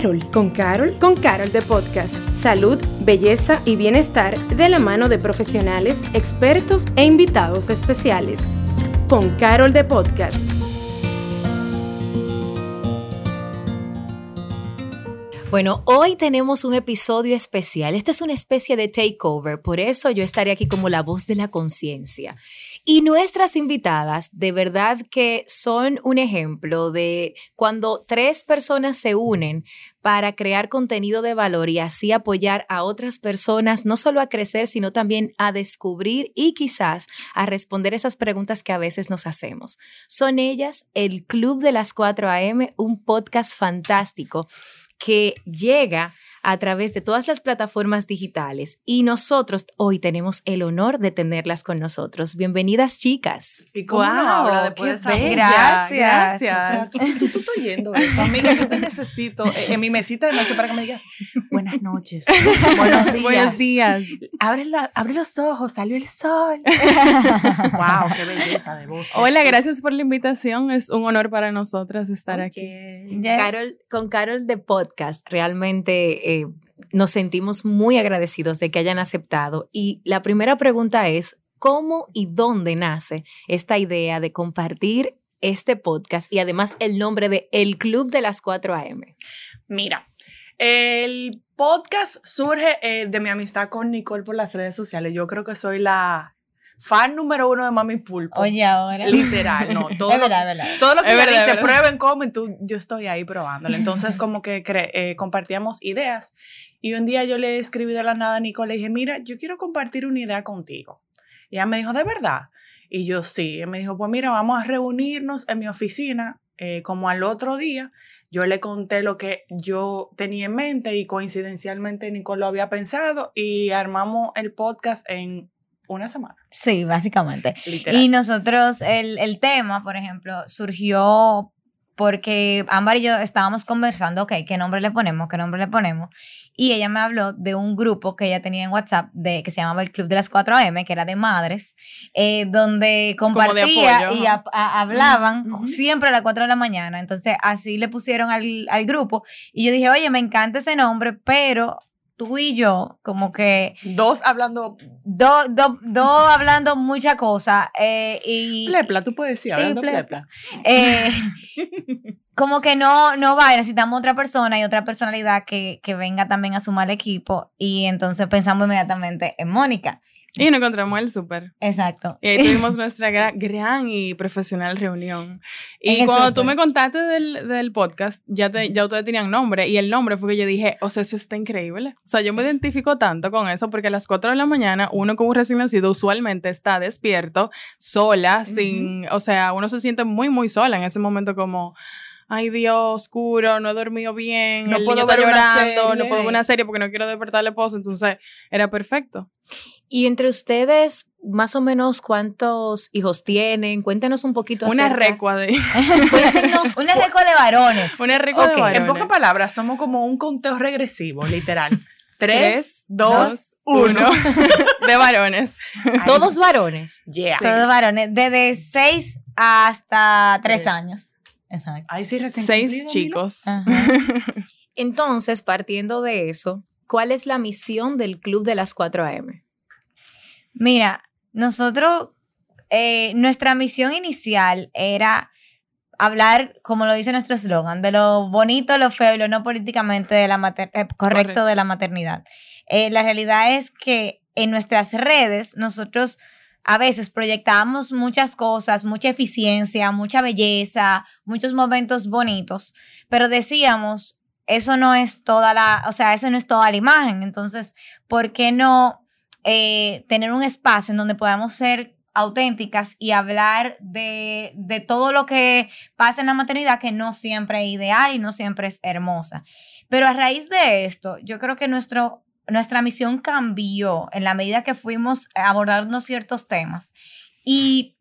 Carol, con Carol, con Carol de Podcast. Salud, belleza y bienestar de la mano de profesionales, expertos e invitados especiales. Con Carol de Podcast. Bueno, hoy tenemos un episodio especial. Esta es una especie de takeover, por eso yo estaré aquí como la voz de la conciencia. Y nuestras invitadas, de verdad que son un ejemplo de cuando tres personas se unen para crear contenido de valor y así apoyar a otras personas, no solo a crecer, sino también a descubrir y quizás a responder esas preguntas que a veces nos hacemos. Son ellas el Club de las 4 AM, un podcast fantástico que llega a través de todas las plataformas digitales y nosotros hoy tenemos el honor de tenerlas con nosotros. Bienvenidas, chicas. ¿Y cómo wow, no habla después de esa Gracias. Gracias. tú, tú, estás oyendo eso. Amiga, yo te necesito eh, en mi mesita de noche para que me digas buenas noches, buenos días. Buenos días. Abre, la, abre los ojos, salió el sol. wow, qué belleza de voz. Hola, gracias por la invitación. Es un honor para nosotras estar aquí. Yes. Carol, con Carol de Podcast, realmente eh, nos sentimos muy agradecidos de que hayan aceptado. Y la primera pregunta es, ¿cómo y dónde nace esta idea de compartir este podcast y además el nombre de El Club de las 4 AM? Mira, el podcast surge eh, de mi amistad con Nicole por las redes sociales. Yo creo que soy la fan número uno de Mami Pulpo. Oye, ahora. Literal, no. Todo, es verdad, es verdad. Todo lo que ella dice, verdad. prueben, comen, tú, yo estoy ahí probándolo. Entonces, como que cre- eh, compartíamos ideas. Y un día yo le escribí de la nada a Nicole, le dije, mira, yo quiero compartir una idea contigo. Y ella me dijo, ¿de verdad? Y yo sí. Ella me dijo, pues mira, vamos a reunirnos en mi oficina eh, como al otro día. Yo le conté lo que yo tenía en mente y coincidencialmente Nicole lo había pensado y armamos el podcast en una semana. Sí, básicamente. Literal. Y nosotros, el, el tema, por ejemplo, surgió porque Ámbar y yo estábamos conversando, ok, ¿qué nombre le ponemos? ¿Qué nombre le ponemos? Y ella me habló de un grupo que ella tenía en WhatsApp de, que se llamaba el Club de las 4am, que era de madres, eh, donde de compartía apoyo, y ajá. a- a- hablaban siempre a las 4 de la mañana. Entonces, así le pusieron al, al grupo. Y yo dije, oye, me encanta ese nombre, pero tú y yo, como que Dos hablando dos do, do hablando mucha cosa eh, y plepla, tú puedes decir, Sí, hablando plepla. plepla. eh, como que no, no va, necesitamos otra persona y otra personalidad que, que venga también a sumar al equipo y entonces pensamos inmediatamente en Mónica. Y nos encontramos en el súper. Exacto. Y ahí tuvimos nuestra gra- gran y profesional reunión. Y cuando tú súper. me contaste del, del podcast, ya, te- ya ustedes tenían nombre. Y el nombre fue que yo dije, o sea, eso está increíble. O sea, yo me identifico tanto con eso porque a las 4 de la mañana, uno como un recién nacido usualmente está despierto, sola, sin, o sea, uno se siente muy, muy sola en ese momento como... Ay Dios, oscuro, no he dormido bien, No el puedo niño está llorando, no puedo ver una serie porque no quiero despertar al esposo, entonces era perfecto. Y entre ustedes, más o menos, ¿cuántos hijos tienen? Cuéntenos un poquito Una acerca. recua de... Cuéntenos Una récord de varones. Una recua Ok, de en En varones. pocas palabras, somos como un conteo regresivo, literal. Tres, Tres, dos, uno. uno. de varones. todos varones. Yeah. Todos varones, desde 6 hasta 3 Tres. años. Exacto. Ahí sí recién Seis cumplido, chicos. Ajá. Entonces, partiendo de eso, ¿cuál es la misión del Club de las 4 AM? Mira, nosotros, eh, nuestra misión inicial era hablar, como lo dice nuestro eslogan, de lo bonito, lo feo y lo no políticamente de la mater- eh, correcto, Correcto. de la maternidad. Eh, la realidad es que en nuestras redes nosotros a veces proyectamos muchas cosas, mucha eficiencia, mucha belleza, muchos momentos bonitos, pero decíamos, eso no es toda la, o sea, esa no es toda la imagen. Entonces, ¿por qué no eh, tener un espacio en donde podamos ser auténticas y hablar de, de todo lo que pasa en la maternidad que no siempre es ideal y no siempre es hermosa. Pero a raíz de esto, yo creo que nuestro, nuestra misión cambió en la medida que fuimos abordando ciertos temas. Y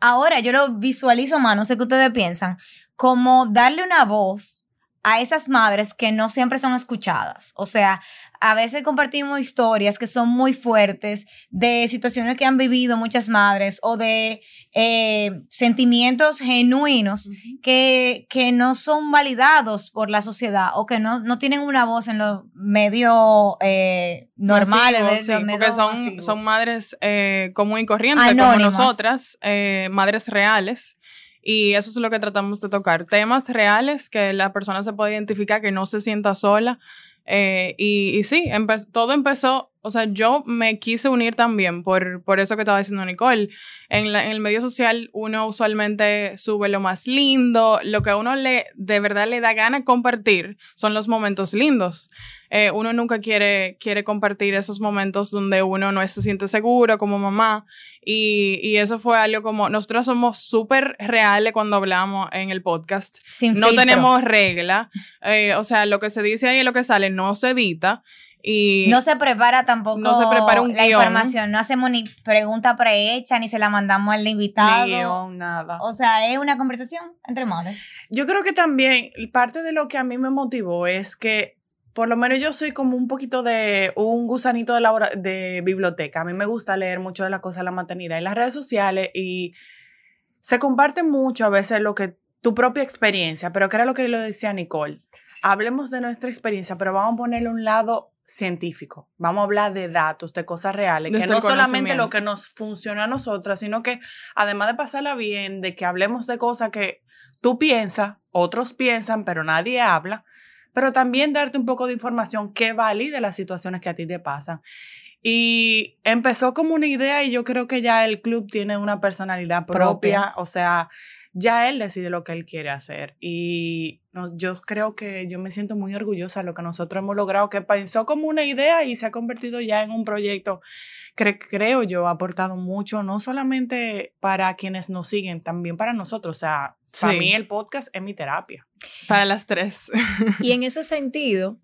ahora yo lo visualizo más, no sé qué ustedes piensan, como darle una voz a esas madres que no siempre son escuchadas. O sea, a veces compartimos historias que son muy fuertes de situaciones que han vivido muchas madres o de eh, sentimientos genuinos que, que, no son validados por la sociedad o que no, no tienen una voz en los medios eh, normales. porque son, son madres eh, común y corrientes como nosotras, eh, madres reales. Y eso es lo que tratamos de tocar. Temas reales que la persona se puede identificar, que no se sienta sola. Eh, y, y, sí, todo empezó, o sea, yo me quise unir también por, por eso que estaba diciendo Nicole. En, en, el medio social uno usualmente sube lo más lindo, lo que a uno le, de verdad le da gana compartir son los momentos lindos. Eh, uno nunca quiere, quiere compartir esos momentos donde uno no se siente seguro como mamá. Y, y eso fue algo como, nosotros somos súper reales cuando hablamos en el podcast. no tenemos regla. Eh, o sea, lo que se dice ahí y lo que sale no se edita. Y no se prepara tampoco no se prepara un la información, no hacemos ni pregunta prehecha, ni se la mandamos al invitado. nada. O sea, es una conversación entre madres. Yo creo que también parte de lo que a mí me motivó es que por lo menos yo soy como un poquito de un gusanito de, la, de biblioteca. A mí me gusta leer mucho de las cosas de la maternidad en las redes sociales y se comparte mucho a veces lo que tu propia experiencia, pero que era lo que lo decía Nicole. Hablemos de nuestra experiencia, pero vamos a ponerle un lado científico. Vamos a hablar de datos, de cosas reales, que no solamente lo que nos funciona a nosotras, sino que además de pasarla bien, de que hablemos de cosas que tú piensas, otros piensan, pero nadie habla, pero también darte un poco de información que valide las situaciones que a ti te pasan. Y empezó como una idea y yo creo que ya el club tiene una personalidad propia, o sea, ya él decide lo que él quiere hacer. Y yo creo que yo me siento muy orgullosa de lo que nosotros hemos logrado, que pensó como una idea y se ha convertido ya en un proyecto que creo yo ha aportado mucho, no solamente para quienes nos siguen, también para nosotros. O sea, para mí el podcast es mi terapia. Para las tres. y en ese sentido,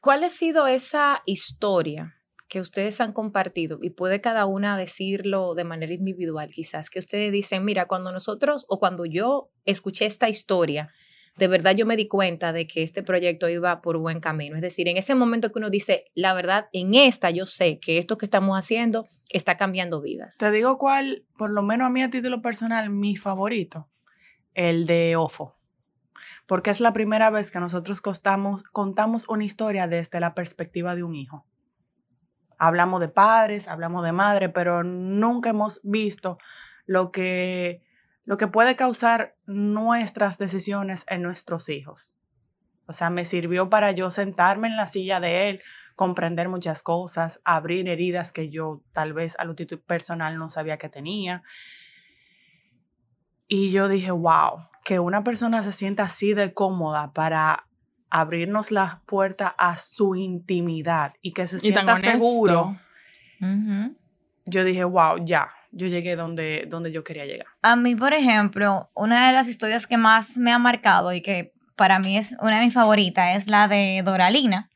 ¿cuál ha sido esa historia que ustedes han compartido? Y puede cada una decirlo de manera individual, quizás, que ustedes dicen, mira, cuando nosotros o cuando yo escuché esta historia, de verdad yo me di cuenta de que este proyecto iba por buen camino. Es decir, en ese momento que uno dice, la verdad, en esta yo sé que esto que estamos haciendo está cambiando vidas. Te digo cuál, por lo menos a mí a título personal, mi favorito, el de OFO. Porque es la primera vez que nosotros contamos, una historia desde la perspectiva de un hijo. Hablamos de padres, hablamos de madre, pero nunca hemos visto lo que lo que puede causar nuestras decisiones en nuestros hijos. O sea, me sirvió para yo sentarme en la silla de él, comprender muchas cosas, abrir heridas que yo tal vez a lo personal no sabía que tenía. Y yo dije, wow, que una persona se sienta así de cómoda para abrirnos las puertas a su intimidad y que se sienta seguro. Yo dije, wow, ya, yo llegué donde, donde yo quería llegar. A mí, por ejemplo, una de las historias que más me ha marcado y que para mí es una de mis favoritas es la de Doralina.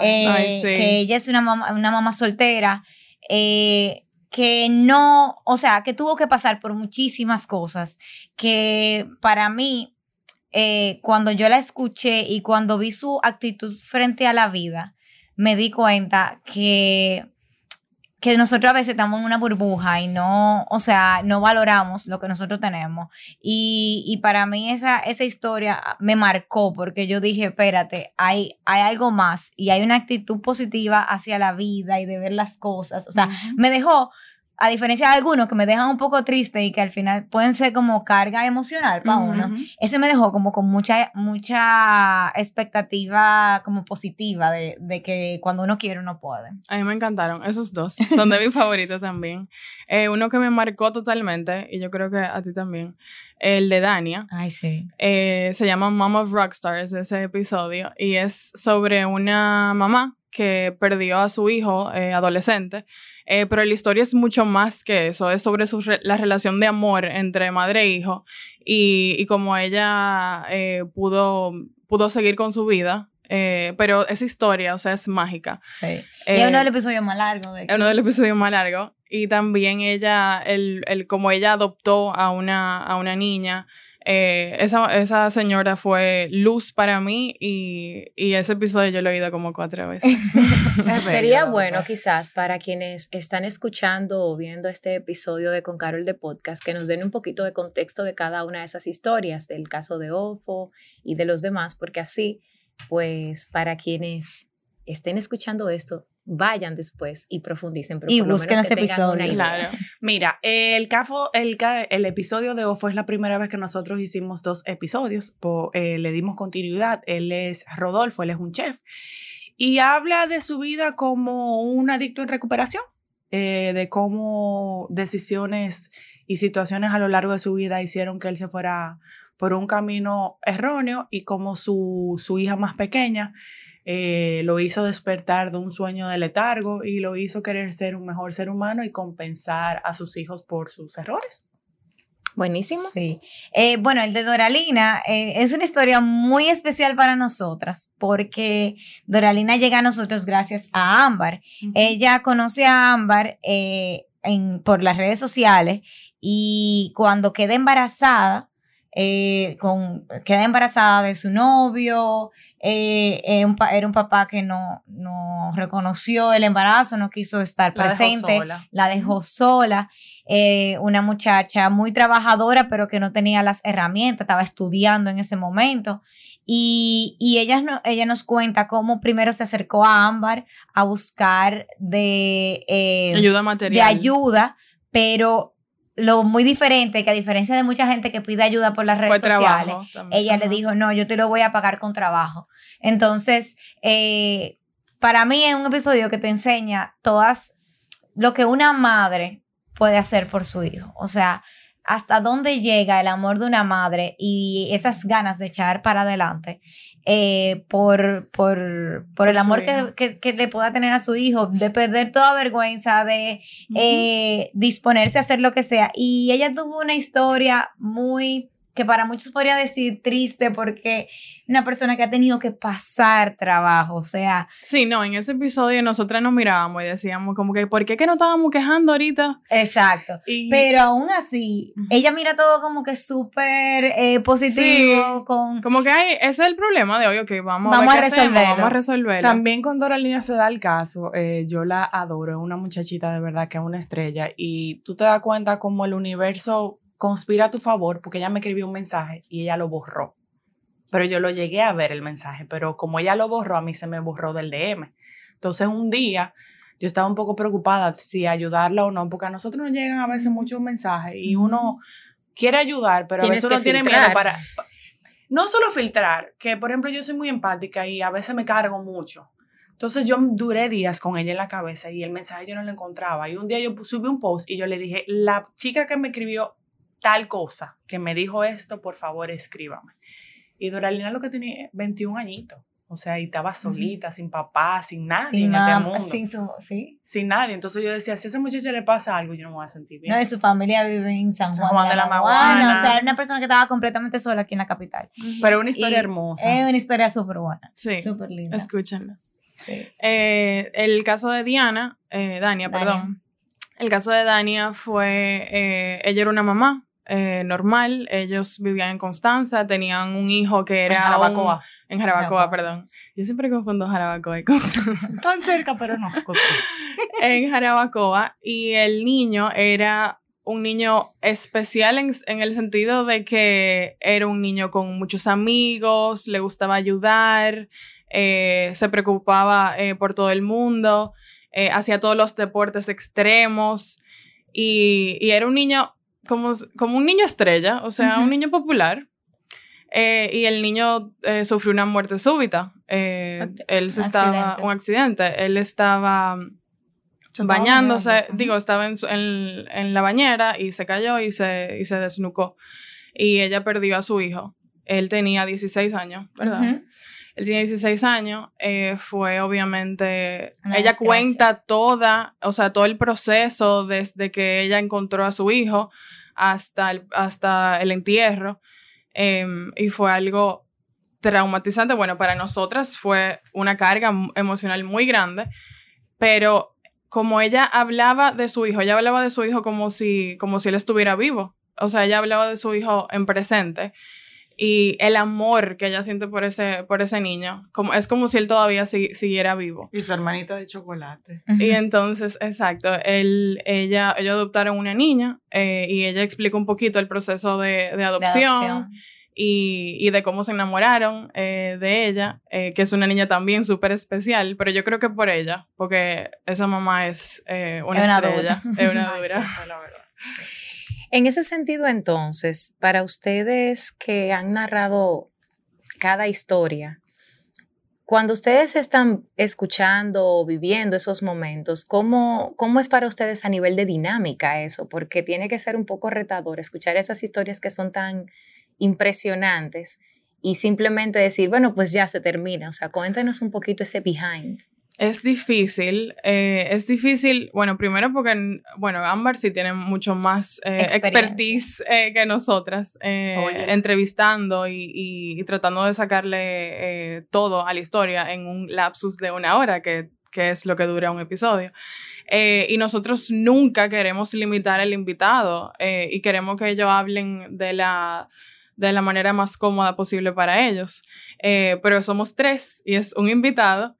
Eh, que ella es una mamá, una mamá soltera eh, que no, o sea, que tuvo que pasar por muchísimas cosas, que para mí, eh, cuando yo la escuché y cuando vi su actitud frente a la vida, me di cuenta que que nosotros a veces estamos en una burbuja y no, o sea, no valoramos lo que nosotros tenemos. Y, y para mí esa, esa historia me marcó porque yo dije, espérate, hay, hay algo más y hay una actitud positiva hacia la vida y de ver las cosas. O sea, me dejó a diferencia de algunos que me dejan un poco triste y que al final pueden ser como carga emocional para uno, ese me dejó como con mucha, mucha expectativa como positiva de, de, que cuando uno quiere uno puede. A mí me encantaron, esos dos, son de mis favoritos también. Eh, uno que me marcó totalmente, y yo creo que a ti también, el de Dania. Ay, sí. Eh, se llama Mom of Rockstars, ese episodio, y es sobre una mamá que perdió a su hijo eh, adolescente eh, pero la historia es mucho más que eso, es sobre su la relación de amor entre madre e hijo y, y como ella eh, pudo, pudo seguir con su vida. Pero esa historia, o sea, es mágica. Sí. y es uno de los episodios más largos. Es uno de los episodios más largos. Y también ella, el, el, como ella adoptó a una, a una niña, Eh, esa, esa señora fue luz para mí y, y ese episodio yo lo he oído como cuatro veces. Sería bueno quizás para quienes están escuchando o viendo este episodio de Con Carol de Podcast que nos den un poquito de contexto de cada una de esas historias, del caso de Ofo y de los demás, porque así, pues para quienes estén escuchando esto, vayan después y profundicen. Pero Y por lo busquen una episodio. Claro. Mira, el, cafo, el, ca- el episodio de OFO es la primera vez que nosotros hicimos dos episodios. po- eh, le dimos continuidad. Él es Rodolfo, él es un chef. Y habla de su vida como un adicto en recuperación, eh, de cómo decisiones y situaciones a lo largo de su vida hicieron que él se fuera por un camino erróneo y cómo su, su hija más pequeña eh, lo hizo despertar de un sueño de letargo y lo hizo querer ser un mejor ser humano y compensar a sus hijos por sus errores. Buenísimo. Sí. Eh, bueno, el de Doralina eh, es una historia muy especial para nosotras porque Doralina llega a nosotros gracias a Ámbar. Ella conoce a Ámbar eh, en- por las redes sociales y cuando queda embarazada, eh, con, queda embarazada de su novio, eh, eh, un era un papá que no, no reconoció el embarazo, no quiso estar La dejó presente sola. la dejó sola, eh, una muchacha muy trabajadora, pero que no tenía las herramientas, estaba estudiando en ese momento. Y, y ella, no- ella nos cuenta cómo primero se acercó a Ámbar a buscar de, eh, Ayuda de material. ayuda, pero lo muy diferente, que a diferencia de mucha gente que pide ayuda por las redes sociales, también. ella le dijo, no, yo te lo voy a pagar con trabajo. Entonces, eh, para mí es un episodio que te enseña todas lo que una madre puede hacer por su hijo. O sea, hasta dónde llega el amor de una madre y esas ganas de echar para adelante eh, por, por, por el amor que, que- que le pueda tener a su hijo, de perder toda vergüenza, de eh, disponerse a hacer lo que sea. Y ella tuvo una historia muy, que para muchos podría decir triste, porque una persona que ha tenido que pasar trabajo, o sea, Sí, no, en ese episodio nosotras nos mirábamos y decíamos como que, ¿por qué que no estábamos quejando ahorita? exacto. Y Pero aún así, ella mira todo como que súper eh, positivo, Sí. con... Como que hay, ese es el problema de hoy, ok, vamos, Vamos a, ver a hacemos, resolverlo. vamos a resolverlo. También con Doralina se da el caso, eh, yo la adoro, es una muchachita de verdad que es una estrella y tú te das cuenta como el universo conspira a tu favor porque ella me escribió un mensaje y ella lo borró. Pero yo lo llegué a ver el mensaje, pero como ella lo borró, a mí se me borró del DM. Entonces un día yo estaba un poco preocupada si ayudarla o no, porque a nosotros nos llegan a veces muchos mensajes y uno quiere ayudar, pero a veces uno tiene miedo para... No solo filtrar, que por ejemplo yo soy muy empática y a veces me cargo mucho. Entonces yo duré días con ella en la cabeza y el mensaje yo no lo encontraba. Y un día yo subí un post y yo le dije, la chica que me escribió tal cosa, que me dijo esto, por favor escríbame. Y Doralina lo que tenía 21 añitos. O sea, y estaba solita, sin papá, sin nadie sin en este mundo. sin su, sí. Sin nadie. Entonces yo decía, si a esa muchacha le pasa algo, yo no me voy a sentir bien. No, y su familia vive en San San Juan, de la, Maguana. O sea, era una persona que estaba completamente sola aquí en la capital. Pero una historia Y hermosa. Es una historia súper buena. Sí, Súper linda. escúchenlo. Sí. Eh, el caso de Diana, eh, Dania, Dania. perdón. El caso de Dania fue, eh, ella era una mamá eh, normal, ellos vivían en Constanza, tenían un hijo que era... En Jarabacoa. un- en Jarabacoa, Jarabacoa. perdón. Yo siempre confundo Jarabacoa y Constanza. Tan cerca, pero no. en Jarabacoa y el niño era un niño especial en, en el sentido de que era un niño con muchos amigos, le gustaba ayudar, eh, se preocupaba eh, por todo el mundo, eh, hacía todos los deportes extremos y, y era un niño como, como un niño estrella, o sea, Ujú. un niño popular. Eh, y el niño eh, sufrió una muerte súbita. Eh, él se estaba, Accidente. un accidente. Él estaba bañándose, digo, estaba en, su- en, en la bañera y se cayó y se, y se desnucó. Y ella perdió a su hijo. Él tenía 16 años, ¿verdad? Ujú. Él tiene 16 años. eh, fue obviamente. Una ella desgracia. cuenta toda, o sea, todo el proceso desde que ella encontró a su hijo hasta el, hasta el entierro. em, y fue algo traumatizante. Bueno, para nosotras fue una carga emocional muy grande, pero como ella hablaba de su hijo, ella hablaba de su hijo como si, como si él estuviera vivo. o sea, ella hablaba de su hijo en presente y el amor que ella siente por ese, por ese niño, como, es como si él todavía siguiera vivo. Y su hermanita de chocolate. Y entonces, exacto, él, ella, ellos adoptaron una niña eh, y ella explica un poquito el proceso de, de adopción. Y, y, de cómo se enamoraron eh, de ella, eh, que es una niña también súper especial, pero yo creo que por ella, porque esa mamá es una, estrella, es una dura. En ese sentido, entonces, para ustedes que han narrado cada historia, cuando ustedes están escuchando o viviendo esos momentos, ¿cómo, ¿cómo es para ustedes a nivel de dinámica eso? Porque tiene que ser un poco retador escuchar esas historias que son tan impresionantes y simplemente decir, bueno, pues ya se termina. O sea, cuéntenos un poquito ese behind. Es difícil, eh, es difícil, bueno, primero porque, bueno, Ámbar sí tiene mucho más eh, expertise eh, que nosotras, entrevistando y, tratando de sacarle todo a la historia en un lapsus de una hora, que, que es lo que dura un episodio. y nosotros nunca queremos limitar al invitado y queremos que ellos hablen de la de la manera más cómoda posible para ellos. pero somos tres y es un invitado.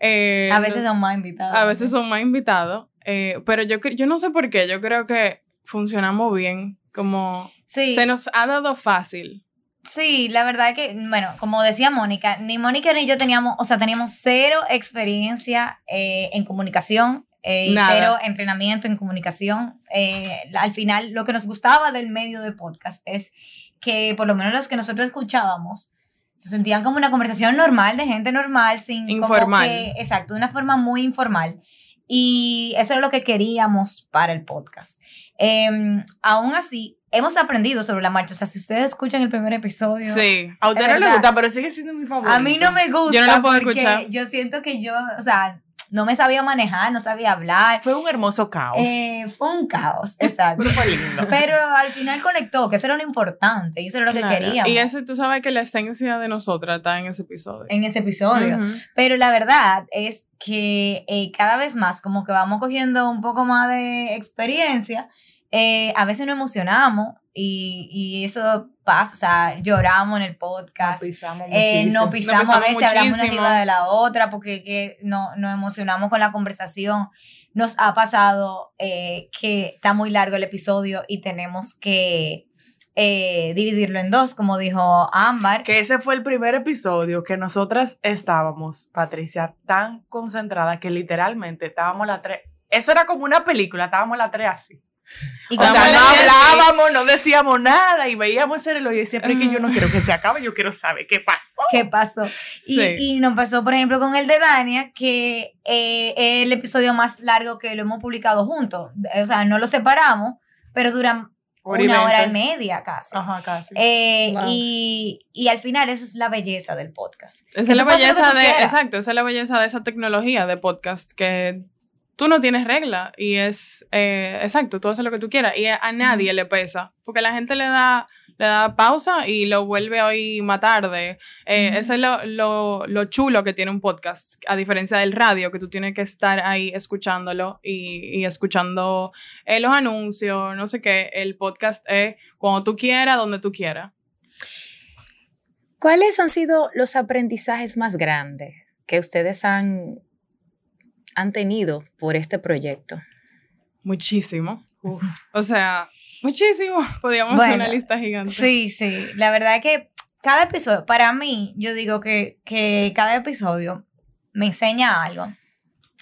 Eh, a veces son más invitados. A veces son más invitados. Eh, pero yo, yo no sé por qué, yo creo que funcionamos bien, como se nos ha dado fácil. Sí, la verdad es que, bueno, como decía Mónica, ni Mónica ni yo teníamos, o sea, teníamos cero experiencia eh, en comunicación, y cero entrenamiento en comunicación. al final, lo que nos gustaba del medio de podcast es que por lo menos los que nosotros escuchábamos, se sentían como una conversación normal de gente normal, sin informal. exacto, de una forma muy informal. Y eso era lo que queríamos para el podcast. Em, aún así, hemos aprendido sobre la marcha. O sea, si ustedes escuchan el primer episodio. Sí. A usted no le gusta, pero sigue siendo mi favorito. A mí no me gusta. Yo no lo puedo escuchar. Yo siento que yo, o sea, no me sabía manejar, no sabía hablar. Fue un hermoso caos. Eh, fue un caos, exacto. Pero fue lindo. Pero al final conectó, que eso era lo importante y eso era lo que queríamos. Y ese, tú sabes que la esencia de nosotras está en ese episodio. En ese episodio. Pero la verdad es que eh, cada vez más, como que vamos cogiendo un poco más de experiencia, eh, a veces nos emocionamos y, y, eso pasa, o sea, lloramos en el podcast. Nos pisamos eh, nos pisamos, a veces, hablamos una arriba de la otra porque que no, nos emocionamos con la conversación. Nos ha pasado eh, que está muy largo el episodio y tenemos que eh, dividirlo en dos, como dijo Ámbar. Que ese fue el primer episodio que nosotras estábamos, Patricia, tan concentrada que literalmente estábamos las tres. Eso era como una película, estábamos las tres así. Y cuando no hablábamos, no decíamos nada y veíamos el y decía, pero que yo no quiero que se acabe, yo quiero saber qué pasó. ¿Qué pasó? Y, y nos pasó, por ejemplo, con el de Dania, que eh, es el episodio más largo que lo hemos publicado juntos. O sea, no lo separamos, pero duran una hora y media casi. Ajá, casi. Eh, y, y, al final esa es la belleza del podcast. Esa es la belleza de, exacto, esa es la belleza de esa tecnología de podcast que tú no tienes regla y es, eh, exacto, tú haces lo que tú quieras y a, nadie le pesa, porque la gente le da, le da pausa y lo vuelve hoy más tarde. Eh, Eso es lo, lo, lo, chulo que tiene un podcast, a diferencia del radio, que tú tienes que estar ahí escuchándolo y, y escuchando eh, los anuncios, no sé qué, el podcast es cuando tú quieras, donde tú quieras. ¿Cuáles han sido los aprendizajes más grandes que ustedes han han tenido por este proyecto? Muchísimo. O sea, muchísimo. Podríamos hacer una lista gigante. Sí, sí. La verdad es que cada episodio, para mí, yo digo que, que cada episodio me enseña algo.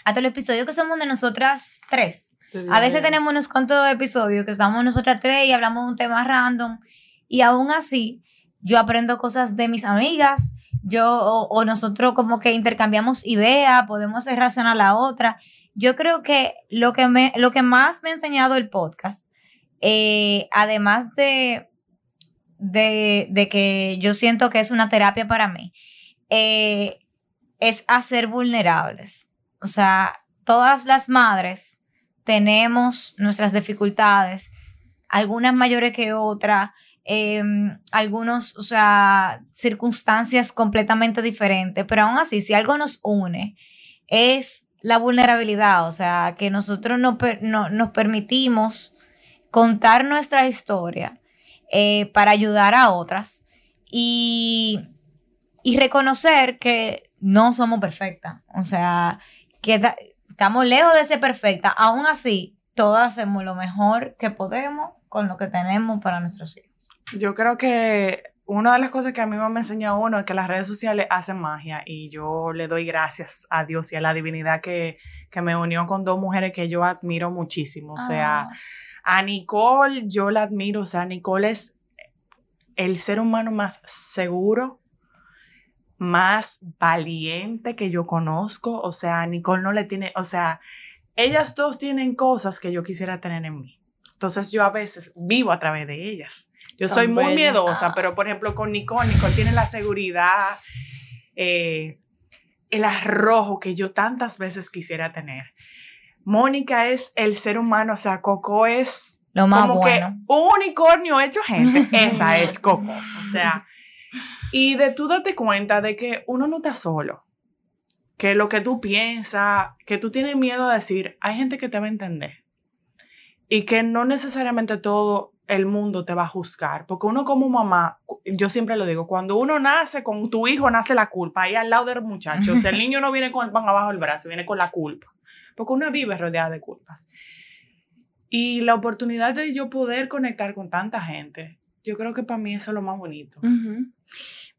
Hasta los episodios que somos de nosotras tres. A veces tenemos unos cuantos episodios que estamos nosotras tres y hablamos de un tema random. Y aún así, yo aprendo cosas de mis amigas yo o, nosotros como que intercambiamos ideas, podemos hacer razón a la otra. Yo creo que lo que, me, lo que más me ha enseñado el podcast, eh, además de, de, que yo siento que es una terapia para mí, eh, es hacer vulnerables. O sea, todas las madres tenemos nuestras dificultades, algunas mayores que otras, Em, algunos, o sea, circunstancias completamente diferentes, pero aún así, si algo nos une, es la vulnerabilidad, o sea, que nosotros no, no nos permitimos contar nuestra historia eh, para ayudar a otras y, y reconocer que no somos perfectas. O sea, que estamos lejos de ser perfectas. Aún así, todas hacemos lo mejor que podemos con lo que tenemos para nuestros hijos. Yo creo que una de las cosas que a mí me enseñó uno es que las redes sociales hacen magia y yo le doy gracias a Dios y a la divinidad que, que me unió con dos mujeres que yo admiro muchísimo. O sea, Ah, a Nicole yo la admiro, o sea, Nicole es el ser humano más seguro, más valiente que yo conozco, o sea, Nicole no le tiene, o sea, ellas dos tienen cosas que yo quisiera tener en mí. Entonces yo a veces vivo a través de ellas. Yo Tan soy muy bella. miedosa, Ah. pero por ejemplo con Nicole, Nicole tiene la seguridad, eh, el arrojo que yo tantas veces quisiera tener. Mónica es el ser humano, o sea, Coco es lo más como bueno. que un unicornio hecho gente. Esa es Coco. O sea, y de tú date cuenta de que uno no está solo. Que lo que tú piensas, que tú tienes miedo a decir, hay gente que te va a entender. Y que no necesariamente todo el mundo te va a juzgar. Porque uno como mamá, yo siempre lo digo, cuando uno nace con tu hijo, nace la culpa ahí al lado del muchacho. O sea, el niño no viene con el pan abajo del brazo, viene con la culpa. Porque uno vive rodeada de culpas. Y la oportunidad de yo poder conectar con tanta gente, yo creo que para mí eso es lo más bonito.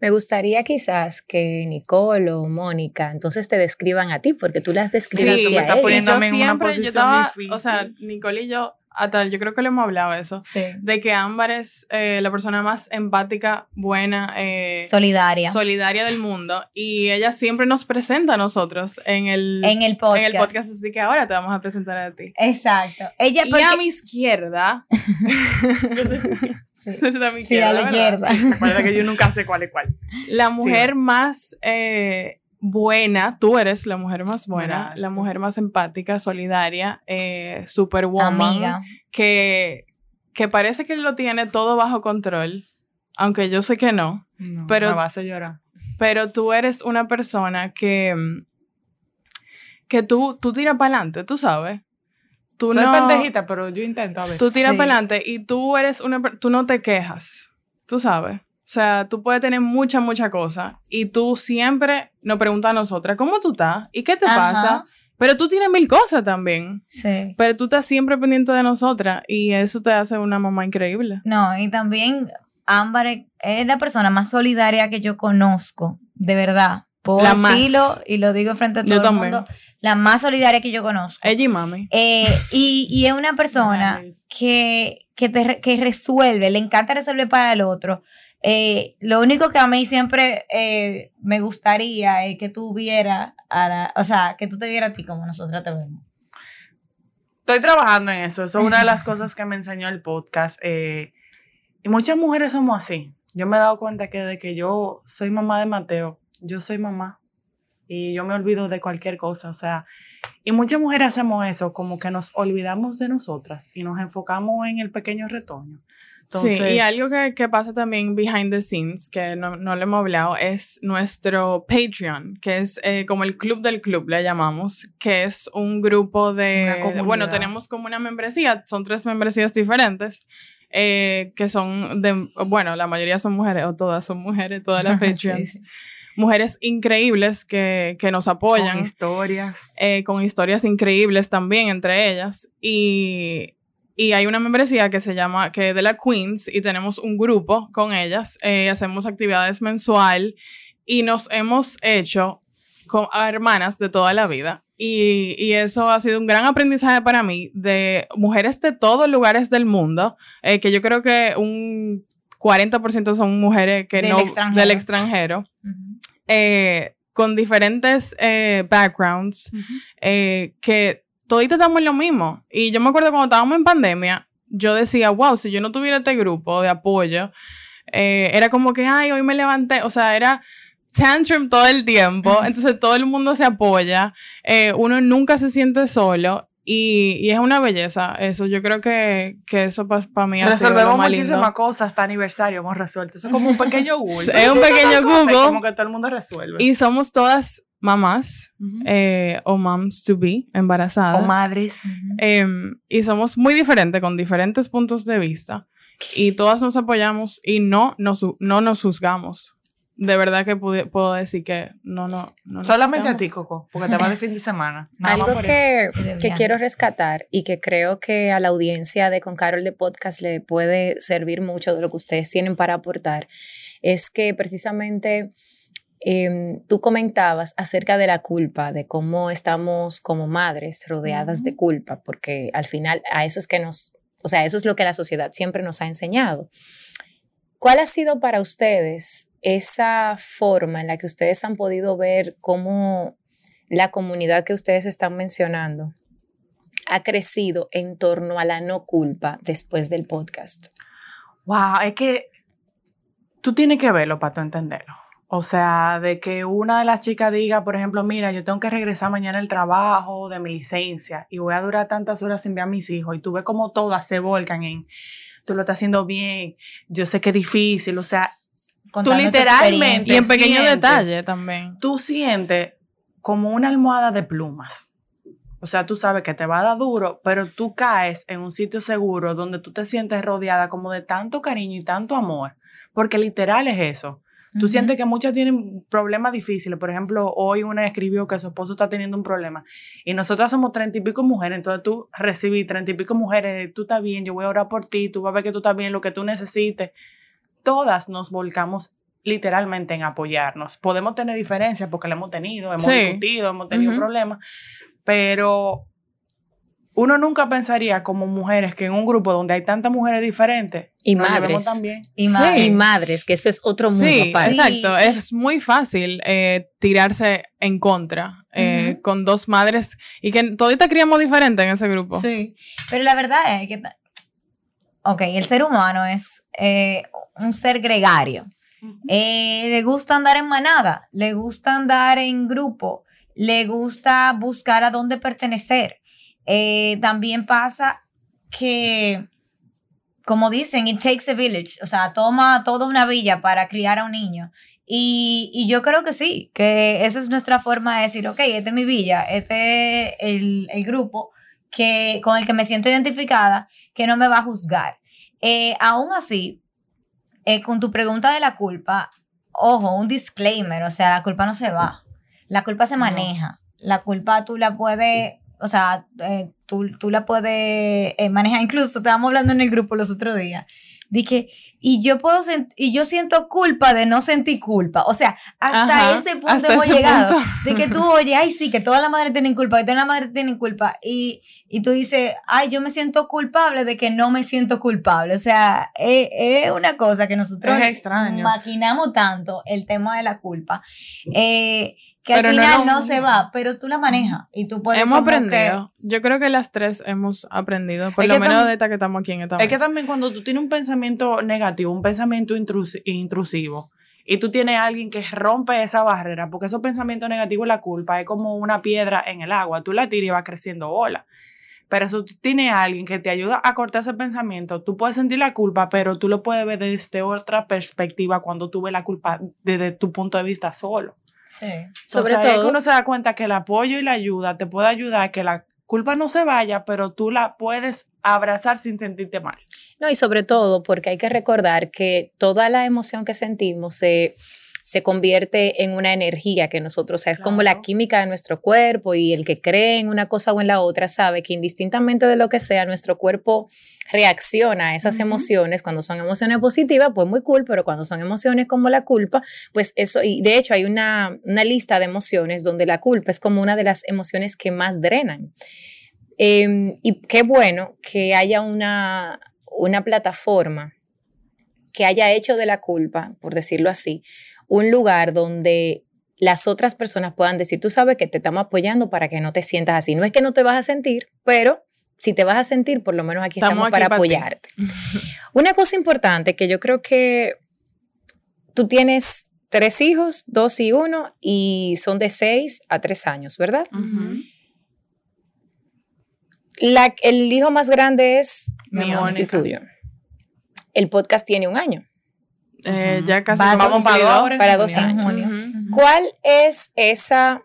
Me gustaría quizás que Nicole o Mónica entonces te describan a ti, porque tú las describes me a está yo en una siempre, yo posición estaba, difícil. o sea, Nicole y yo, hasta yo creo que le hemos hablado eso, Sí. de que Ámbar es eh, la persona más empática, buena, eh, Solidaria. solidaria del mundo y ella siempre nos presenta a nosotros en el, en el podcast. en el podcast, así que ahora te vamos a presentar a ti. Exacto. Ella Y porque- a mi izquierda, Sí. a mi Sí, a la ¿verdad? izquierda. Recuerda que yo nunca sé cuál es cuál. La mujer más eh, buena, tú eres la mujer más buena, Gracias. la mujer más empática, solidaria, eh, superwoman, Amiga. que, que parece que lo tiene todo bajo control, aunque yo sé que no, No, Pero- me vas a llorar. pero tú eres una persona que, que tú, tú tiras para adelante, tú sabes. Tú Soy no, pendejita, pero yo intento a veces. tú tiras Sí. para adelante y tú eres una, tú no te quejas, tú sabes. O sea, tú puedes tener mucha, mucha cosa y tú siempre nos preguntas a nosotras, ¿cómo tú estás? ¿Y qué te Ajá. pasa? Pero tú tienes mil cosas también. Sí. Pero tú estás siempre pendiente de nosotras y eso te hace una mamá increíble. No, y también Ámbar es- la persona más solidaria que yo conozco, de verdad. Puedo La más. y lo digo frente a todo Yo el también. mundo. La más solidaria que yo conozco. Ella y mami. Eh, y, y es una persona Nice. que, que, te que resuelve, le encanta resolver para el otro. Eh, lo único que a mí siempre eh, me gustaría es que tú vieras, a la- o sea, que tú te vieras a ti como nosotros te vemos. Estoy trabajando en eso. Eso es una de las cosas que me enseñó el podcast. eh, y muchas mujeres somos así. Yo me he dado cuenta que de que yo soy mamá de Mateo, yo soy mamá. Y yo me olvido de cualquier cosa. O sea, y muchas mujeres hacemos eso, como que nos olvidamos de nosotras y nos enfocamos en el pequeño retoño. Entonces, sí, y algo que, que pasa también behind the scenes, que no, no le hemos hablado, es nuestro Patreon, que es eh, como el club del club, le llamamos, que es un grupo de... Bueno, tenemos como una membresía, son tres membresías diferentes, eh, que son de... Bueno, la mayoría son mujeres, o todas son mujeres, todas las Sí, Patreons. sí. Mujeres increíbles que, que nos con apoyan historias. eh, con historias increíbles también entre ellas. Y, y hay una membresía que se llama, que es de la Queens, y tenemos un grupo con ellas. eh, hacemos actividades mensual y nos hemos hecho con a hermanas de toda la vida. Y, y eso ha sido un gran aprendizaje para mí de mujeres de todos lugares del mundo, eh, que yo creo que un 40% son mujeres que Del no extranjero. del extranjero eh, con diferentes eh, backgrounds, eh, que toditos estamos en lo mismo. Y yo me acuerdo cuando estábamos en pandemia, yo decía, wow, si yo no tuviera este grupo de apoyo, era como que, ay, hoy me levanté, o sea, era tantrum todo el tiempo, entonces todo el mundo se apoya, uno nunca se siente solo. Y, y es una belleza eso. Yo creo que, que eso para mí sido lo Resolvemos muchísimas cosas, hasta aniversario hemos resuelto. Eso es como un pequeño Google. Es un pequeño Google. Como que todo el mundo resuelve. Y somos todas mamás eh, o moms to be, embarazadas. O madres. Em, y somos muy diferentes, con diferentes puntos de vista. Y todas nos apoyamos y no nos, no nos juzgamos. De verdad que puedo decir que no, no, no Solamente a ti, Coco, porque te vas de fin de semana. Algo que, que quiero rescatar y que creo que a la audiencia de Con Carol de Podcast le puede servir mucho de lo que ustedes tienen para aportar es que precisamente Em, tú comentabas acerca de la culpa, de cómo estamos como madres rodeadas de culpa, porque al final a eso es que nos, o sea, eso es lo que la sociedad siempre nos ha enseñado. ¿Cuál ha sido para ustedes esa forma en la que ustedes han podido ver cómo la comunidad que ustedes están mencionando ha crecido en torno a la no culpa después del podcast? Wow, es que tú tienes que verlo para tú entenderlo. O sea, de que una de las chicas diga, por ejemplo, mira, yo tengo que regresar mañana al trabajo de mi licencia y voy a durar tantas horas sin ver a mis hijos y tú ves como todas se volcan en, tú lo estás haciendo bien, yo sé que es difícil, o sea, tú literalmente... Y en pequeños detalles también. Tú sientes como una almohada de plumas. O sea, tú sabes que te va a dar duro, pero tú caes en un sitio seguro donde tú te sientes rodeada como de tanto cariño y tanto amor, porque literal es eso. Tú sientes que muchas tienen problemas difíciles. Por ejemplo, hoy una escribió que su esposo está teniendo un problema y nosotras somos treinta y pico mujeres. Entonces tú recibí treinta y pico mujeres, tú estás bien, yo voy a orar por ti, tú vas a ver que tú estás bien, lo que tú necesites. Todas nos volcamos literalmente en apoyarnos. Podemos tener diferencias porque la hemos tenido, hemos discutido, hemos tenido problemas, pero uno nunca pensaría como mujeres que en un grupo donde hay tantas mujeres diferentes y madres. también. Y, madres que eso es otro mundo sí, exacto. Es muy fácil eh, tirarse en contra eh, con dos madres y que todita criamos diferente en ese grupo. Sí pero la verdad es que ok el ser humano es eh, un ser gregario. Le gusta andar en manada le gusta andar en grupo le gusta buscar a dónde pertenecer. Eh, también pasa que, como dicen, it takes a village, o sea, toma toda una villa para criar a un niño. Y, yo creo que sí, que esa es nuestra forma de decir, ok, este es mi villa, este es el, grupo que, con el que me siento identificada, que no me va a juzgar. Eh, aún así, eh, con tu pregunta de la culpa, ojo, un disclaimer, o sea, la culpa no se va, la culpa se maneja, la culpa tú la puedes o sea, eh, tú, tú, la puedes eh, manejar. Incluso estábamos hablando en el grupo los otros días. Dije, y yo puedo y yo siento culpa de no sentir culpa. O sea, hasta ese punto hemos llegado. De que tú, oye, ay, sí, que todas las madres tienen culpa, que todas las madres tienen culpa. Y, y tú dices, ay, yo me siento culpable de que no me siento culpable. O sea, es, una cosa que nosotros maquinamos tanto el tema de la culpa. Eh, que al final no, se va, pero tú la manejas y tú puedes... Hemos aprendido. Yo creo que las tres hemos aprendido, por lo menos de esta que estamos aquí en esta Es que también cuando tú tienes un pensamiento negativo, un pensamiento intrusivo, y tú tienes a alguien que rompe esa barrera, porque esos pensamientos negativos, la culpa es como una piedra en el agua, tú la tiras y va creciendo bola. Pero eso tú tienes a alguien que te ayuda a cortar ese pensamiento, tú puedes sentir la culpa, pero tú lo puedes ver desde otra perspectiva cuando tú ves la culpa desde tu punto de vista solo. Sí. Sobre todo. Es que uno se da cuenta que el apoyo y la ayuda te puede ayudar a que la culpa no se vaya, pero tú la puedes abrazar sin sentirte mal. No, y sobre todo porque hay que recordar que toda la emoción que sentimos se se convierte en una energía que nosotros, o sea, es como la química de nuestro cuerpo y el que cree en una cosa o en la otra sabe que indistintamente de lo que sea, nuestro cuerpo reacciona a esas emociones. Cuando son emociones positivas, pues muy cool, pero cuando son emociones como la culpa, pues eso, y de hecho hay una, lista de emociones donde la culpa es como una de las emociones que más drenan. Em, y qué bueno que haya una, una plataforma que haya hecho de la culpa, por decirlo así, un lugar donde las otras personas puedan decir, tú sabes que te estamos apoyando para que no te sientas así. No es que no te vas a sentir, pero si te vas a sentir, por lo menos aquí estamos, para, apoyarte. Una cosa importante que yo creo que tú tienes tres hijos, dos y uno, y son de seis a tres años, ¿verdad? La, el hijo más grande es mi el tuyo. El podcast tiene un año. Eh, ya casi vamos para, dos, años. ¿Cuál es esa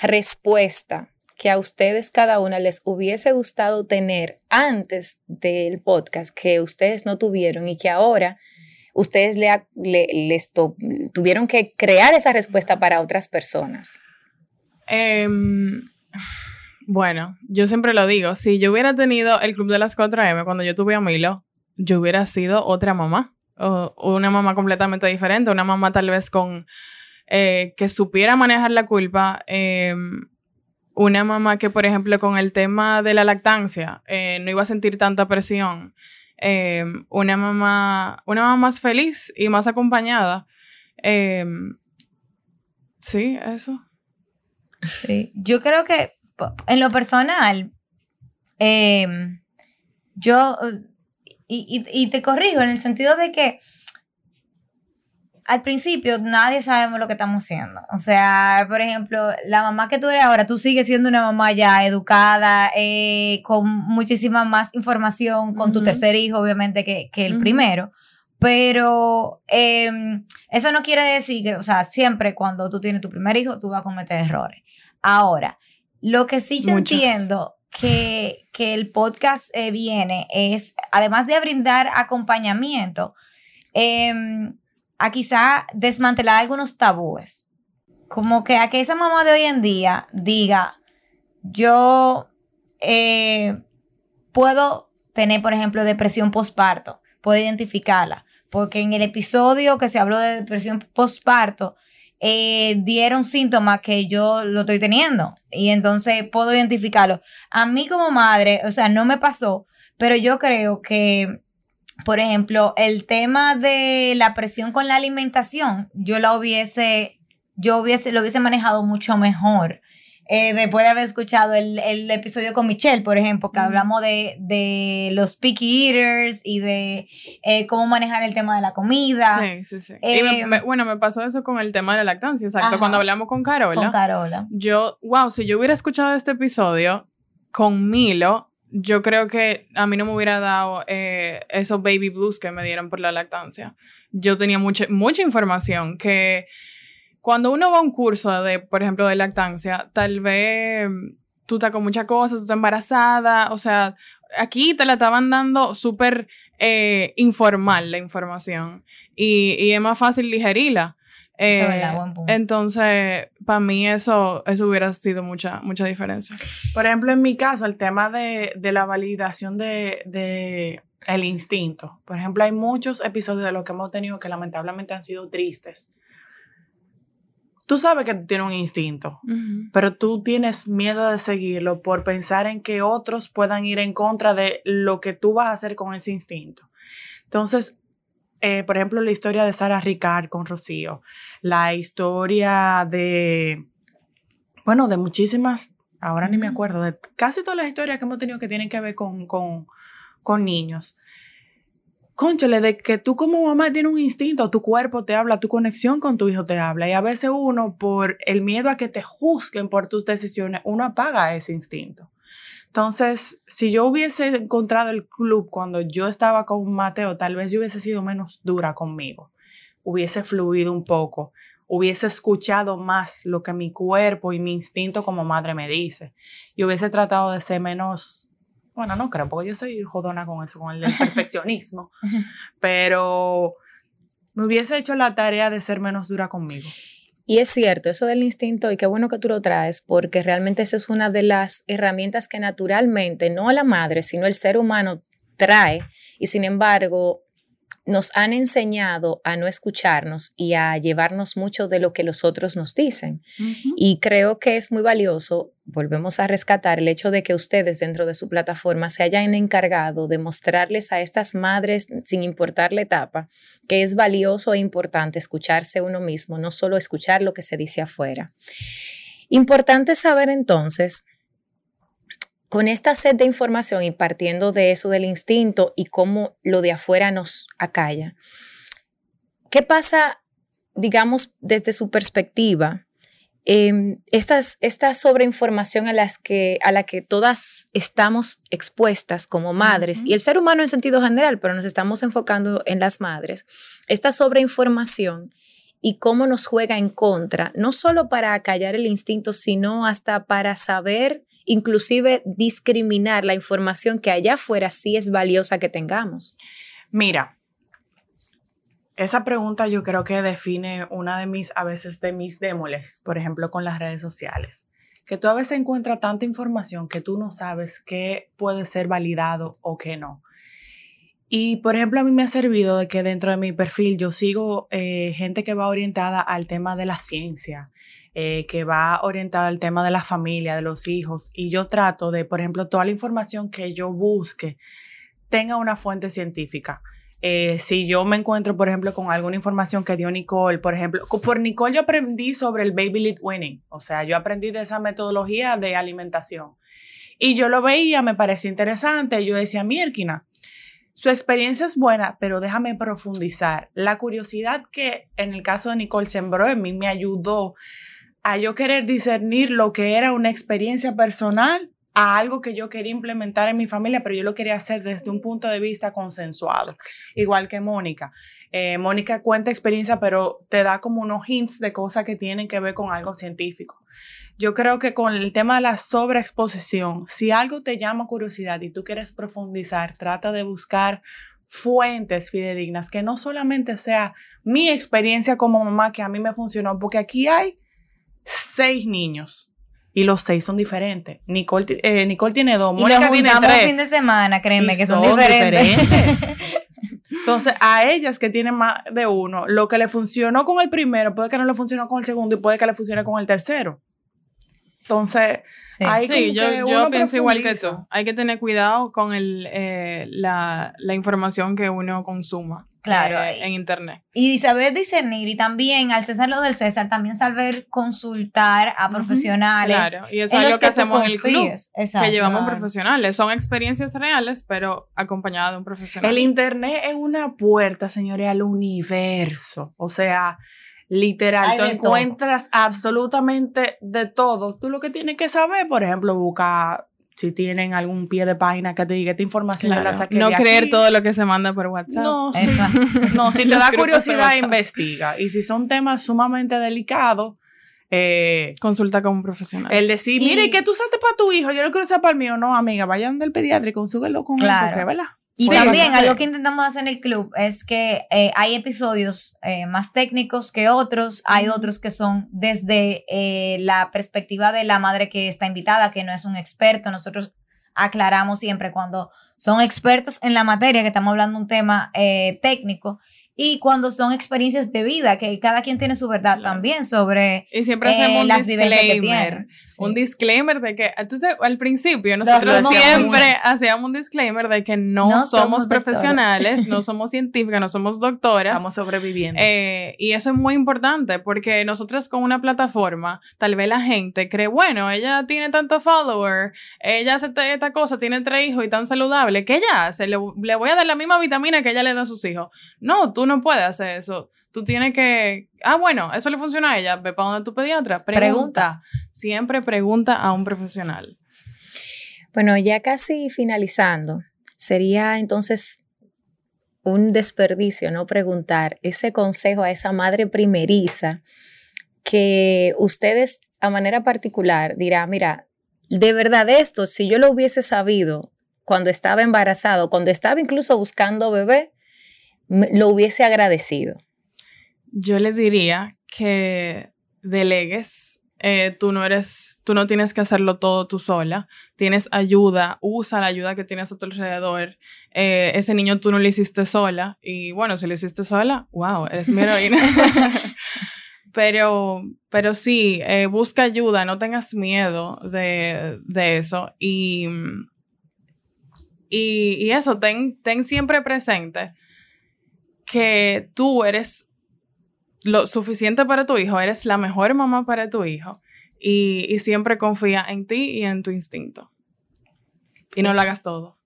respuesta que a ustedes cada una les hubiese gustado tener antes del podcast que ustedes no tuvieron y que ahora ustedes le, les tuvieron que crear esa respuesta para otras personas? Em, bueno, yo siempre lo digo, si yo hubiera tenido el Club de las 4M cuando yo tuve a Milo, yo hubiera sido otra mamá, o, una mamá completamente diferente, una mamá tal vez con eh, que supiera manejar la culpa. Em, una mamá que, por ejemplo, con el tema de la lactancia, eh, no iba a sentir tanta presión. Una mamá, una mamá más feliz y más acompañada. Sí, eso. Sí, yo creo que en lo personal, yo, y, y, te corrijo en el sentido de que al principio nadie sabemos lo que estamos haciendo. O sea, por ejemplo, la mamá que tú eres ahora, tú sigues siendo una mamá ya educada, eh, con muchísima más información, con tu tercer hijo, obviamente, que, el primero. Pero em, eso no quiere decir que, o sea, siempre cuando tú tienes tu primer hijo, tú vas a cometer errores. Ahora, lo que sí yo entiendo que, que, el podcast eh, viene es, además de brindar acompañamiento, eh, a quizá desmantelar algunos tabúes. Como que a que esa mamá de hoy en día diga, yo eh, puedo tener, por ejemplo, depresión postparto, puedo identificarla, porque en el episodio que se habló de depresión postparto, eh, dieron síntomas que yo lo estoy teniendo y entonces puedo identificarlo. A mí como madre, o sea, no me pasó, pero yo creo que por ejemplo, el tema de la presión con la alimentación, yo la hubiese, yo hubiese, lo hubiese manejado mucho mejor. Eh, después de haber escuchado el, episodio con Michelle, por ejemplo, que hablamos de, los picky eaters y de eh, cómo manejar el tema de la comida. Sí, sí, sí. Eh, bueno, me pasó eso con el tema de la lactancia, exacto. Cuando hablamos con Carola. Con Carola. Yo, wow, si yo hubiera escuchado este episodio con Milo, yo creo que a mí no me hubiera dado eh, esos baby blues que me dieron por la lactancia. Yo tenía mucha, mucha información que cuando uno va a un curso de, por ejemplo, de lactancia, tal vez tú estás con muchas cosas, tú estás embarazada, o sea, aquí te la estaban dando súper eh, informal la información y, y, es más fácil digerirla. Eh, entonces, para mí eso, eso hubiera sido mucha, mucha diferencia. Por ejemplo, en mi caso, el tema de, la validación de, de, el instinto. Por ejemplo, hay muchos episodios de lo que hemos tenido que lamentablemente han sido tristes. Tú sabes que tú tienes un instinto, pero tú tienes miedo de seguirlo por pensar en que otros puedan ir en contra de lo que tú vas a hacer con ese instinto. Entonces, eh, por ejemplo, la historia de Sara Ricard con Rocío, la historia de, bueno, de muchísimas, ahora ni me acuerdo, de casi todas las historias que hemos tenido que tienen que ver con, con, con niños. Conchale, de que tú como mamá tienes un instinto, tu cuerpo te habla, tu conexión con tu hijo te habla. Y a veces uno, por el miedo a que te juzguen por tus decisiones, uno apaga ese instinto. Entonces, si yo hubiese encontrado el club cuando yo estaba con Mateo, tal vez yo hubiese sido menos dura conmigo, hubiese fluido un poco, hubiese escuchado más lo que mi cuerpo y mi instinto como madre me dice, y hubiese tratado de ser menos, bueno, no creo, porque yo soy jodona con eso, con el perfeccionismo, pero me hubiese hecho la tarea de ser menos dura conmigo. Y es cierto, eso del instinto, y qué bueno que tú lo traes, porque realmente esa es una de las herramientas que naturalmente, no la madre, sino el ser humano trae, y sin embargo, nos han enseñado a no escucharnos y a llevarnos mucho de lo que los otros nos dicen. Y creo que es muy valioso, volvemos a rescatar el hecho de que ustedes dentro de su plataforma se hayan encargado de mostrarles a estas madres, sin importar la etapa, que es valioso e importante escucharse uno mismo, no solo escuchar lo que se dice afuera. Importante saber entonces con esta sed de información y partiendo de eso del instinto y cómo lo de afuera nos acalla, ¿qué pasa, digamos, desde su perspectiva? Eh, esta sobreinformación a, las que, a la que todas estamos expuestas como madres, y el ser humano en sentido general, pero nos estamos enfocando en las madres, esta sobreinformación y cómo nos juega en contra, no solo para callar el instinto, sino hasta para saber inclusive discriminar la información que allá afuera sí es valiosa que tengamos? Mira, esa pregunta yo creo que define una de mis, a veces de mis démoles, por ejemplo, con las redes sociales. Que tú a veces encuentras tanta información que tú no sabes qué puede ser validado o qué no. Y, por ejemplo, a mí me ha servido de que dentro de mi perfil yo sigo eh, gente que va orientada al tema de la ciencia, eh, que va orientada al tema de la familia, de los hijos. Y yo trato de, por ejemplo, toda la información que yo busque tenga una fuente científica. Eh, si yo me encuentro, por ejemplo, con alguna información que dio Nicole, por ejemplo, por Nicole yo aprendí sobre el Baby Lead Winning, o sea, yo aprendí de esa metodología de alimentación. Y yo lo veía, me parecía interesante, yo decía, Mirkina, su experiencia es buena, pero déjame profundizar. La curiosidad que en el caso de Nicole sembró en mí me ayudó a yo querer discernir lo que era una experiencia personal a algo que yo quería implementar en mi familia, pero yo lo quería hacer desde un punto de vista consensuado, igual que Mónica. Eh, Mónica cuenta experiencia, pero te da como unos hints de cosas que tienen que ver con algo científico. Yo creo que con el tema de la sobreexposición, si algo te llama curiosidad y tú quieres profundizar, trata de buscar fuentes fidedignas, que no solamente sea mi experiencia como mamá, que a mí me funcionó, porque aquí hay seis niños y los seis son diferentes. Nicole, eh, Nicole tiene dos, Mónica tiene tres. fin de semana, créeme que son, diferentes. Entonces, a ellas que tienen más de uno, lo que le funcionó con el primero puede que no le funcionó con el segundo y puede que le funcione con el tercero. Entonces, Sí. hay Sí, como yo, que yo pienso igual que tú. Hay que tener cuidado con el, eh, la, la información que uno consuma Claro, eh, en Internet. Y saber discernir y también al César lo del César, también saber consultar a Ujú, profesionales. Claro, y eso en es los lo que, tú hacemos en el club. Exacto. que llevamos profesionales. Son experiencias reales, pero acompañadas de un profesional. El internet es una puerta, señores, al universo. O sea, literal, Hay tú encuentras absolutamente de todo. Tú lo que tienes que saber, por ejemplo, buscar si tienen algún pie de página que te diga esta información yo Claro, la saqué no de creer aquí". todo lo que se manda por WhatsApp. No. Exacto. no, si te da curiosidad, investiga. Y si son temas sumamente delicados, eh, Consulta con un profesional. el decir, Y- mire, ¿qué tú usaste para tu hijo? Yo lo quiero usar para el mío. No, amiga, vayan del pediatra y consúguelo con Claro. él, porque, ¿verdad? Y Sí, también algo que intentamos hacer en el club es que eh, hay episodios eh, más técnicos que otros, hay otros que son desde eh, la perspectiva de la madre que está invitada, que no es un experto. Nosotros aclaramos siempre cuando son expertos en la materia, que estamos hablando de un tema eh, técnico, y cuando son experiencias de vida, que cada quien tiene su verdad Claro. también sobre y siempre eh, hacemos un las que disclaimer. Sí. Un disclaimer de que entonces, al principio nosotros siempre hacíamos un disclaimer de que no, No somos, profesionales, no somos científicas, no somos doctoras. Estamos sobreviviendo. Eh, y eso es muy importante porque nosotros con una plataforma, tal vez la gente cree, bueno, ella tiene tantos followers, ella hace esta, esta cosa, tiene tres hijos y tan saludable, ¿qué ella hace? Le, le voy a dar la misma vitamina que ella le da a sus hijos. No, tú no puedes hacer eso. Tú tienes que, ah, bueno, eso le funciona a ella, ve para donde tu pediatra, pregunta. Pregunta. Siempre pregunta a un profesional. Bueno, ya casi finalizando, sería entonces un desperdicio no preguntar ese consejo a esa madre primeriza que ustedes a manera particular dirá, mira, de verdad esto, si yo lo hubiese sabido cuando estaba embarazado, cuando estaba incluso buscando bebé, lo hubiese agradecido. Yo le diría que delegues. eh, tú no eres, tú no tienes que hacerlo todo tú sola. Tienes ayuda, usa la ayuda que tienes a tu alrededor. Eh, ese niño tú no lo hiciste sola. Y bueno, si lo hiciste sola, wow, eres mi heroína. pero, pero sí, eh, busca ayuda, no tengas miedo de, de eso. Y, y, y eso, ten, ten siempre presente que tú eres lo suficiente para tu hijo, eres la mejor mamá para tu hijo y, y siempre confía en ti y en tu instinto. Y no lo hagas todo,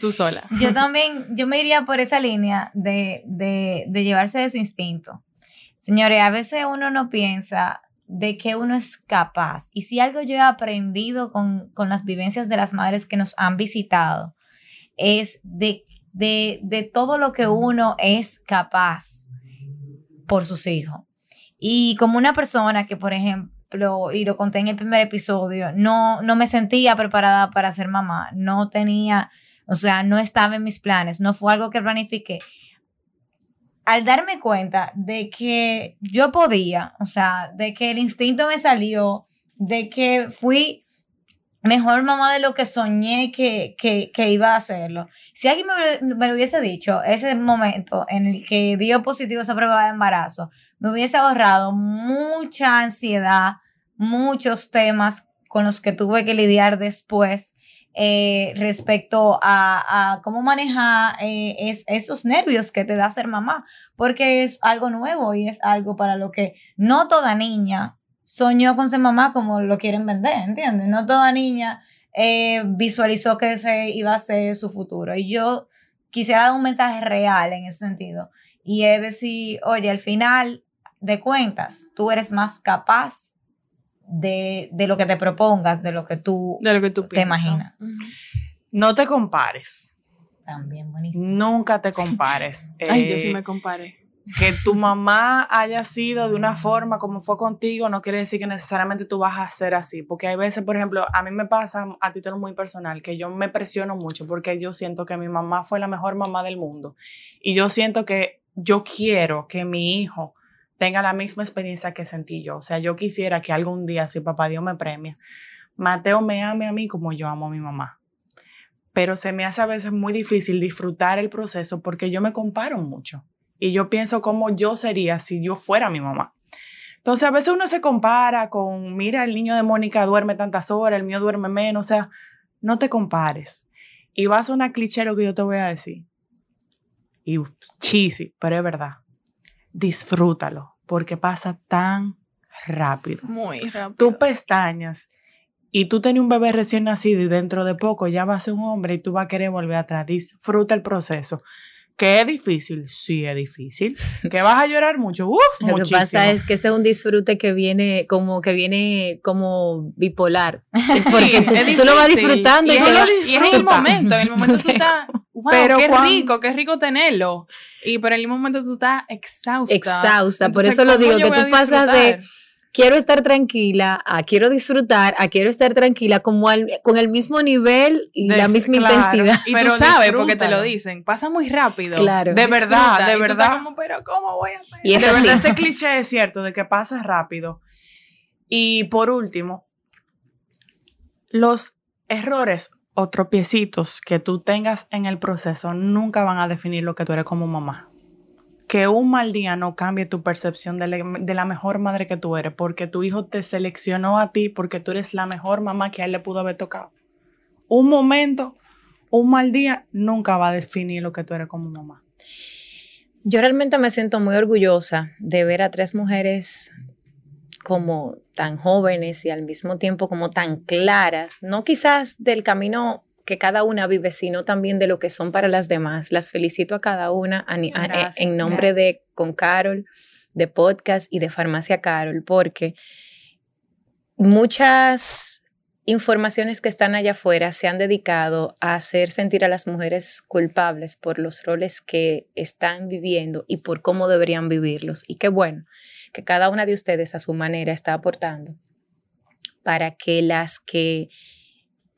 tú sola. Yo también, yo me iría por esa línea de, de, de llevarse de su instinto. Señores, a veces uno no piensa de que uno es capaz. Y si algo yo he aprendido con, con las vivencias de las madres que nos han visitado, es de, de, de todo lo que uno es capaz por sus hijos. Y como una persona que, por ejemplo, y lo conté en el primer episodio, no, no me sentía preparada para ser mamá, no tenía, o sea, no estaba en mis planes, no fue algo que planifiqué. Al darme cuenta de que yo podía, o sea, de que el instinto me salió, de que fui mejor mamá de lo que soñé que, que, iba a hacerlo. Si alguien me, lo hubiese dicho, ese momento en el que dio positivo esa prueba de embarazo, me hubiese ahorrado mucha ansiedad, muchos temas con los que tuve que lidiar después. Eh, respecto a, cómo manejar eh, es, esos nervios que te da ser mamá, porque es algo nuevo y es algo para lo que no toda niña soñó con ser mamá como lo quieren vender, ¿entiendes? No toda niña eh, visualizó que ese iba a ser su futuro. Y yo quisiera dar un mensaje real en ese sentido. Y es decir, oye, al final de cuentas, tú eres más capaz de, lo que te propongas, de lo que tú, de lo que tú te imaginas. No te compares. También buenísimo. Nunca te compares. Ay, yo sí eh, me comparé que tu mamá haya sido de una forma como fue contigo no quiere decir que necesariamente tú vas a ser así, porque hay veces, por ejemplo, a mí me pasa a título muy personal que yo me presiono mucho porque yo siento que mi mamá fue la mejor mamá del mundo. Y yo siento que yo quiero que mi hijo tenga la misma experiencia que sentí yo, o sea, yo quisiera que algún día, si papá Dios me premia, Mateo me ame a mí como yo amo a mi mamá. Pero se me hace a veces muy difícil disfrutar el proceso porque yo me comparo mucho y yo pienso cómo yo sería si yo fuera mi mamá. Entonces a veces uno se compara con, mira, el niño de Mónica duerme tantas horas, el mío duerme menos, o sea, no te compares. Y vas a una cliché lo que yo te voy a decir. Y cheesy, pero es verdad. Disfrútalo, porque pasa tan rápido. Muy rápido. Tú pestañas y tú tienes un bebé recién nacido y dentro de poco ya va a ser un hombre y tú vas a querer volver atrás. Disfruta el proceso. ¿Que es difícil? Sí, es difícil. ¿Que vas a llorar mucho? Uf, Lo que pasa es que ese es un disfrute que viene como que viene como bipolar. Porque tú, lo vas disfrutando y, y, es en el momento, en el momento tú estás, wow, pero qué rico, qué rico tenerlo. Y por el momento tú estás exhausta. Exhausta, por eso lo digo, que tú pasas de quiero estar tranquila, a quiero disfrutar, a quiero estar tranquila como con el mismo nivel y la misma intensidad. Y tú sabes, porque te lo dicen, pasa muy rápido. Claro. De verdad, de verdad. Como, pero ¿cómo voy a hacer? Y de verdad ese cliché es cierto, de que pasa rápido. Y por último, los errores o tropiecitos que tú tengas en el proceso nunca van a definir lo que tú eres como mamá que un mal día no cambie tu percepción de la, mejor madre que tú eres, porque tu hijo te seleccionó a ti, porque tú eres la mejor mamá que a él le pudo haber tocado. Un momento, un mal día nunca va a definir lo que tú eres como mamá. Yo realmente me siento muy orgullosa de ver a tres mujeres como tan jóvenes y al mismo tiempo como tan claras, no quizás del camino que cada una vive, sino también de lo que son para las demás. Las felicito a cada una en nombre de Con Carol, de Podcast y de Farmacia Carol, porque muchas informaciones que están allá afuera se han dedicado a hacer sentir a las mujeres culpables por los roles que están viviendo y por cómo deberían vivirlos. Y qué bueno que cada una de ustedes a su manera está aportando para que las que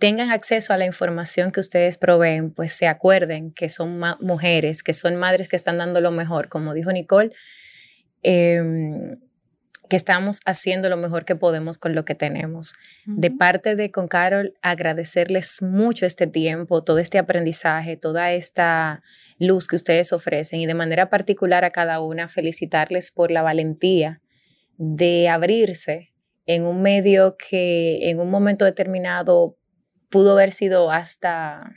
tengan acceso a la información que ustedes proveen, pues se acuerden que son mujeres, que son madres que están dando lo mejor, como dijo Nicole, em, que estamos haciendo lo mejor que podemos con lo que tenemos. De parte de Con Carol, agradecerles mucho este tiempo, todo este aprendizaje, toda esta luz que ustedes ofrecen y de manera particular a cada una felicitarles por la valentía de abrirse en un medio que en un momento determinado pudo haber sido hasta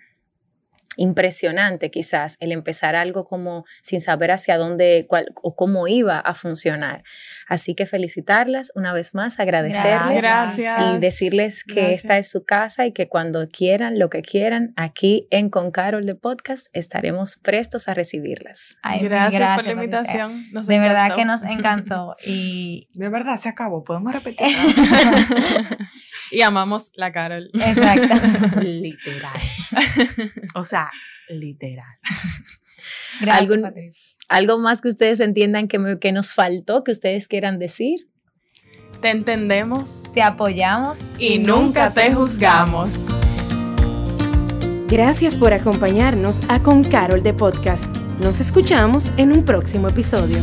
impresionante quizás el empezar algo como sin saber hacia dónde cuál, o cómo iba a funcionar. Así que felicitarlas una vez más, agradecerles y decirles que esta es su casa y que cuando quieran, lo que quieran, aquí en Con Carol de Podcast estaremos prestos a recibirlas. gracias, por la invitación. de verdad que nos encantó y de verdad se acabó, podemos repetir. y amamos la Carol. Exacto. Literal. o sea, literal. Gracias, ¿Algún- Patricia. ¿Algo más que ustedes entiendan que, me- que nos faltó, que ustedes quieran decir? Te entendemos Te apoyamos. y nunca te juzgamos. Gracias por acompañarnos a Con Carol de Podcast. Nos escuchamos en un próximo episodio.